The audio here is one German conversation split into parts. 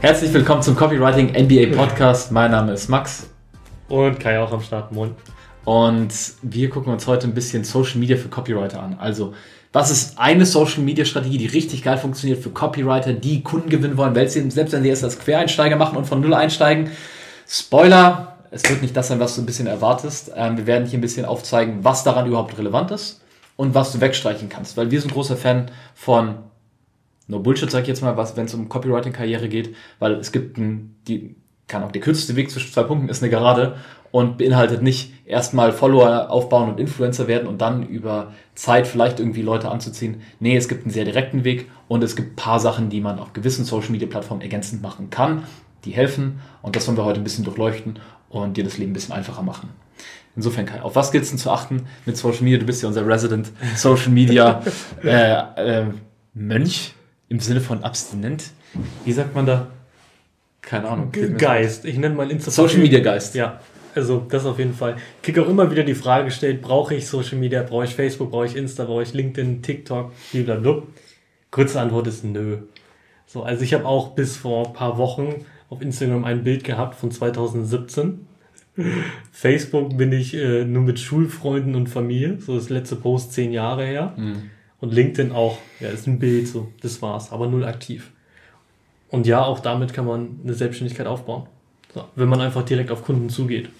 Herzlich willkommen zum Copywriting NBA Podcast. Mein Name ist Max. Und Kai auch am Start. Moin. Und wir gucken uns heute ein bisschen Social Media für Copywriter an. Also, was ist eine Social Media Strategie, die richtig geil funktioniert für Copywriter, die Kunden gewinnen wollen, selbst wenn sie erst als Quereinsteiger machen und von Null einsteigen? Spoiler, es wird nicht das sein, was du ein bisschen erwartest. Ähm, wir werden hier ein bisschen aufzeigen, was daran überhaupt relevant ist und was du wegstreichen kannst. Weil wir sind großer Fan von No Bullshit, sag ich jetzt mal, wenn es um Copywriting-Karriere geht, weil es gibt ein, die, kann auch der kürzeste Weg zwischen zwei Punkten ist eine Gerade und beinhaltet nicht erstmal Follower aufbauen und Influencer werden und dann über Zeit vielleicht irgendwie Leute anzuziehen. Nee, es gibt einen sehr direkten Weg und es gibt paar Sachen, die man auf gewissen Social Media Plattformen ergänzend machen kann, die helfen und das wollen wir heute ein bisschen durchleuchten und dir das Leben ein bisschen einfacher machen. Insofern, Kai, auf was gilt es denn zu achten mit Social Media? Du bist ja unser Resident Social Media äh, äh, Mönch im Sinne von abstinent. Wie sagt man da? Keine Ahnung. Geist. Ich nenne mal Instagram. Social Media Geist. Ja. Also das auf jeden Fall. Ich kriege auch immer wieder die Frage gestellt, brauche ich Social Media, brauche ich Facebook, brauche ich Insta, brauche ich LinkedIn, TikTok, blablabla. Kurze Antwort ist nö. So, also ich habe auch bis vor ein paar Wochen auf Instagram ein Bild gehabt von 2017. Facebook bin ich äh, nur mit Schulfreunden und Familie. So das letzte Post zehn Jahre her. Mhm. Und LinkedIn auch. Ja, ist ein Bild, so. Das war's. Aber null aktiv. Und ja, auch damit kann man eine Selbstständigkeit aufbauen. So, wenn man einfach direkt auf Kunden zugeht.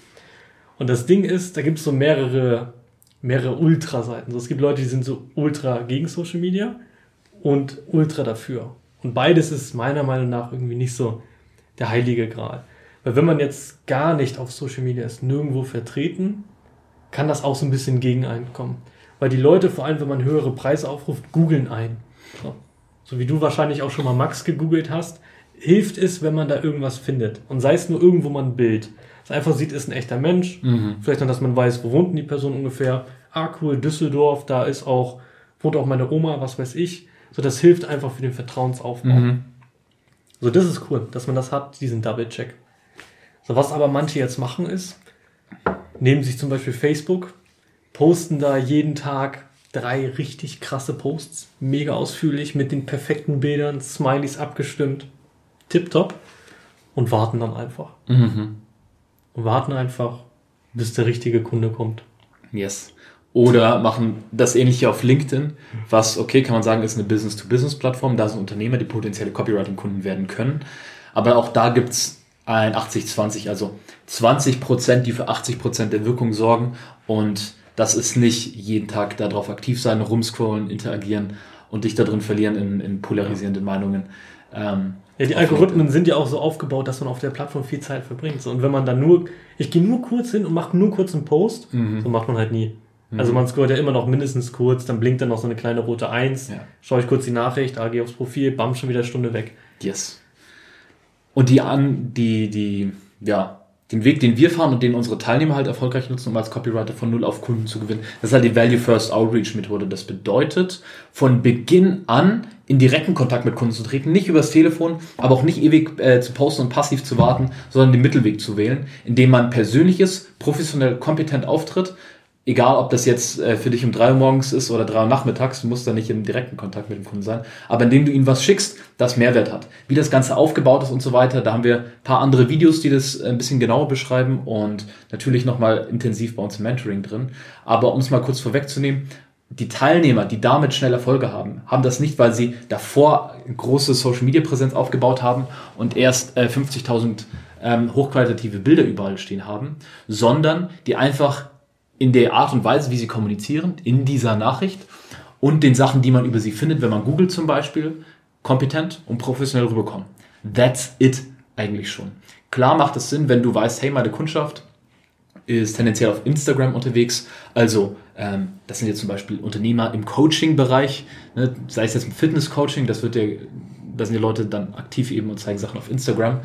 Und das Ding ist, da gibt es so mehrere, mehrere Ultra-Seiten. So, es gibt Leute, die sind so ultra gegen Social Media und ultra dafür. Und beides ist meiner Meinung nach irgendwie nicht so der heilige Gral. Weil wenn man jetzt gar nicht auf Social Media ist, nirgendwo vertreten, kann das auch so ein bisschen gegen einkommen. Weil die Leute, vor allem wenn man höhere Preise aufruft, googeln ein. So. wie du wahrscheinlich auch schon mal Max gegoogelt hast, hilft es, wenn man da irgendwas findet. Und sei es nur irgendwo mal ein Bild. Dass einfach sieht, ist ein echter Mensch. Mhm. Vielleicht noch, dass man weiß, wo wohnt die Person ungefähr. Ah, cool, Düsseldorf, da ist auch, wohnt auch meine Oma, was weiß ich. So, das hilft einfach für den Vertrauensaufbau. Mhm. So, das ist cool, dass man das hat, diesen Double-Check. So, was aber manche jetzt machen ist, nehmen sich zum Beispiel Facebook, posten da jeden Tag drei richtig krasse Posts, mega ausführlich, mit den perfekten Bildern, Smileys abgestimmt, tipptopp, und warten dann einfach. Mhm. Und warten einfach, bis der richtige Kunde kommt. Yes. Oder machen das ähnliche auf LinkedIn, was, okay, kann man sagen, ist eine Business-to-Business-Plattform. Da sind Unternehmer, die potenzielle Copywriting-Kunden werden können. Aber auch da gibt's ein 80-20, also 20 Prozent, die für 80 Prozent der Wirkung sorgen. Und das ist nicht jeden Tag darauf aktiv sein, rumscrollen, interagieren und dich da drin verlieren in, in polarisierenden Meinungen. Ähm, ja, die Algorithmen sind ja auch so aufgebaut, dass man auf der Plattform viel Zeit verbringt. So, und wenn man dann nur, ich gehe nur kurz hin und mache nur kurz einen Post, mhm. so macht man halt nie. Mhm. Also man scrollt ja immer noch mindestens kurz, dann blinkt dann noch so eine kleine rote Eins. Ja. Schaue ich kurz die Nachricht, ah, gehe aufs Profil, bam, schon wieder eine Stunde weg. Yes. Und die an, die, die, ja, den Weg, den wir fahren und den unsere Teilnehmer halt erfolgreich nutzen, um als Copywriter von Null auf Kunden zu gewinnen. Das ist halt die Value First Outreach Methode. Das bedeutet, von Beginn an in direkten Kontakt mit Kunden zu treten, nicht übers Telefon, aber auch nicht ewig äh, zu posten und passiv zu warten, sondern den Mittelweg zu wählen, indem man persönliches, professionell kompetent auftritt, egal ob das jetzt äh, für dich um drei Uhr morgens ist oder drei Uhr nachmittags, du musst da nicht im direkten Kontakt mit dem Kunden sein, aber indem du ihm was schickst, das Mehrwert hat. Wie das Ganze aufgebaut ist und so weiter, da haben wir ein paar andere Videos, die das ein bisschen genauer beschreiben und natürlich nochmal intensiv bei uns im Mentoring drin. Aber um es mal kurz vorwegzunehmen, die Teilnehmer, die damit schnell Erfolge haben, haben das nicht, weil sie davor große Social Media Präsenz aufgebaut haben und erst äh, 50.000 ähm, hochqualitative Bilder überall stehen haben, sondern die einfach in der Art und Weise, wie sie kommunizieren, in dieser Nachricht und den Sachen, die man über sie findet, wenn man googelt zum Beispiel, kompetent und professionell rüberkommen. That's it eigentlich schon. Klar macht es Sinn, wenn du weißt, hey, meine Kundschaft ist tendenziell auf Instagram unterwegs. Also ähm, das sind jetzt zum Beispiel Unternehmer im Coaching-Bereich, ne, sei es jetzt im Fitness-Coaching, das wird der, da sind die Leute dann aktiv eben und zeigen Sachen auf Instagram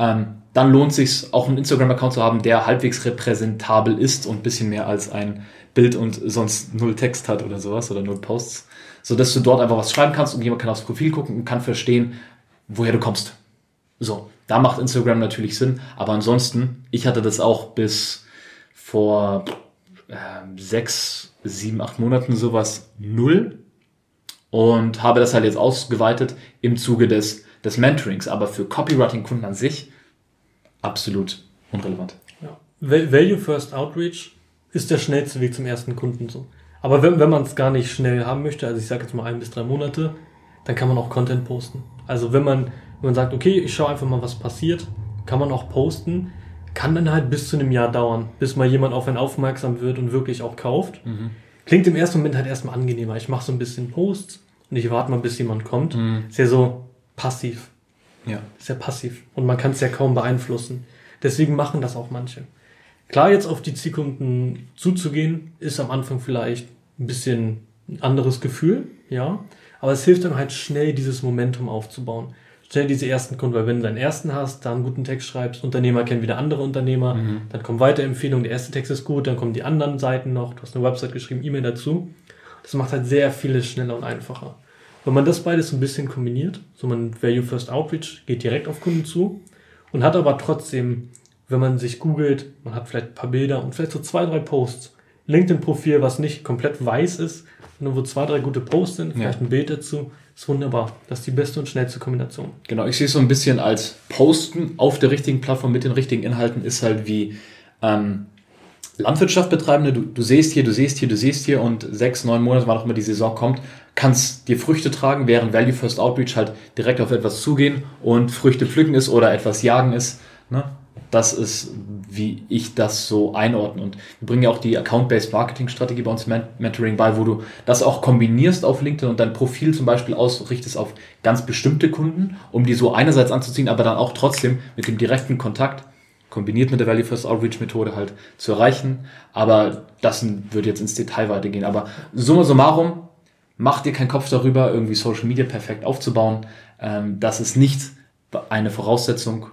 ähm, dann lohnt sich auch einen Instagram-Account zu haben, der halbwegs repräsentabel ist und ein bisschen mehr als ein Bild und sonst null Text hat oder sowas oder null Posts, so dass du dort einfach was schreiben kannst und jemand kann aufs Profil gucken und kann verstehen, woher du kommst. So, da macht Instagram natürlich Sinn, aber ansonsten, ich hatte das auch bis vor äh, sechs, sieben, acht Monaten sowas null und habe das halt jetzt ausgeweitet im Zuge des des Mentorings, aber für Copywriting-Kunden an sich absolut unrelevant. Ja. Value First Outreach ist der schnellste Weg zum ersten Kunden so. Aber wenn, wenn man es gar nicht schnell haben möchte, also ich sage jetzt mal ein bis drei Monate, dann kann man auch Content posten. Also wenn man, wenn man sagt, okay, ich schaue einfach mal, was passiert, kann man auch posten, kann dann halt bis zu einem Jahr dauern, bis mal jemand auf einen aufmerksam wird und wirklich auch kauft. Mhm. Klingt im ersten Moment halt erstmal angenehmer. Ich mache so ein bisschen Posts und ich warte mal, bis jemand kommt. Mhm. Ist ja so passiv. Ja. Ist ja passiv. Und man kann es ja kaum beeinflussen. Deswegen machen das auch manche. Klar, jetzt auf die Zielkunden zuzugehen, ist am Anfang vielleicht ein bisschen ein anderes Gefühl, ja. Aber es hilft dann halt schnell, dieses Momentum aufzubauen. Schnell diese ersten Kunden, weil wenn du deinen ersten hast, da einen guten Text schreibst, Unternehmer kennen wieder andere Unternehmer, mhm. dann kommen Weiterempfehlungen, der erste Text ist gut, dann kommen die anderen Seiten noch, du hast eine Website geschrieben, E-Mail dazu. Das macht halt sehr vieles schneller und einfacher. Wenn man das beides so ein bisschen kombiniert, so man Value First Outreach geht direkt auf Kunden zu und hat aber trotzdem, wenn man sich googelt, man hat vielleicht ein paar Bilder und vielleicht so zwei, drei Posts, LinkedIn-Profil, was nicht komplett weiß ist, sondern wo zwei, drei gute Posts sind, vielleicht ja. ein Bild dazu, ist wunderbar. Das ist die beste und schnellste Kombination. Genau, ich sehe es so ein bisschen als Posten auf der richtigen Plattform mit den richtigen Inhalten ist halt wie ähm, Landwirtschaft betreibende, du, du siehst hier, du siehst hier, du siehst hier und sechs, neun Monate, wann auch immer die Saison kommt, kannst dir Früchte tragen, während Value First Outreach halt direkt auf etwas zugehen und Früchte pflücken ist oder etwas jagen ist. Ne? Das ist, wie ich das so einordne. Und wir bringen ja auch die Account-Based Marketing-Strategie bei uns im Mentoring bei, wo du das auch kombinierst auf LinkedIn und dein Profil zum Beispiel ausrichtest auf ganz bestimmte Kunden, um die so einerseits anzuziehen, aber dann auch trotzdem mit dem direkten Kontakt kombiniert mit der Value First Outreach Methode halt zu erreichen. Aber das würde jetzt ins Detail weitergehen. Aber summa summarum, mach dir keinen Kopf darüber, irgendwie Social Media perfekt aufzubauen. Ähm, das ist nicht eine Voraussetzung,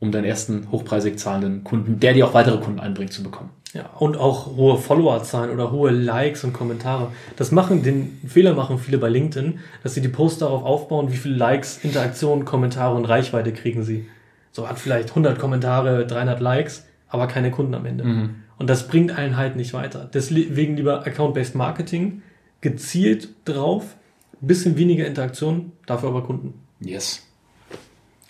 um deinen ersten hochpreisig zahlenden Kunden, der dir auch weitere Kunden einbringt, zu bekommen. Ja, und auch hohe Followerzahlen oder hohe Likes und Kommentare. Das machen, den Fehler machen viele bei LinkedIn, dass sie die Posts darauf aufbauen, wie viele Likes, Interaktionen, Kommentare und Reichweite kriegen sie so hat vielleicht 100 Kommentare, 300 Likes, aber keine Kunden am Ende. Mhm. Und das bringt einen halt nicht weiter. Deswegen lieber Account-Based Marketing, gezielt drauf, bisschen weniger Interaktion, dafür aber Kunden. Yes.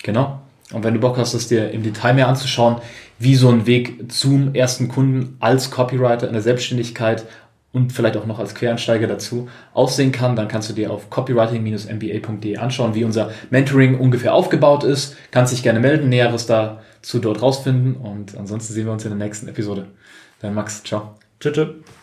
Genau. Und wenn du Bock hast, das dir im Detail mehr anzuschauen, wie so ein Weg zum ersten Kunden als Copywriter in der Selbstständigkeit und vielleicht auch noch als Quereinsteiger dazu aussehen kann, dann kannst du dir auf copywriting-mba.de anschauen, wie unser Mentoring ungefähr aufgebaut ist. Kannst dich gerne melden, Näheres dazu dort rausfinden und ansonsten sehen wir uns in der nächsten Episode. Dein Max, ciao. Tschüss.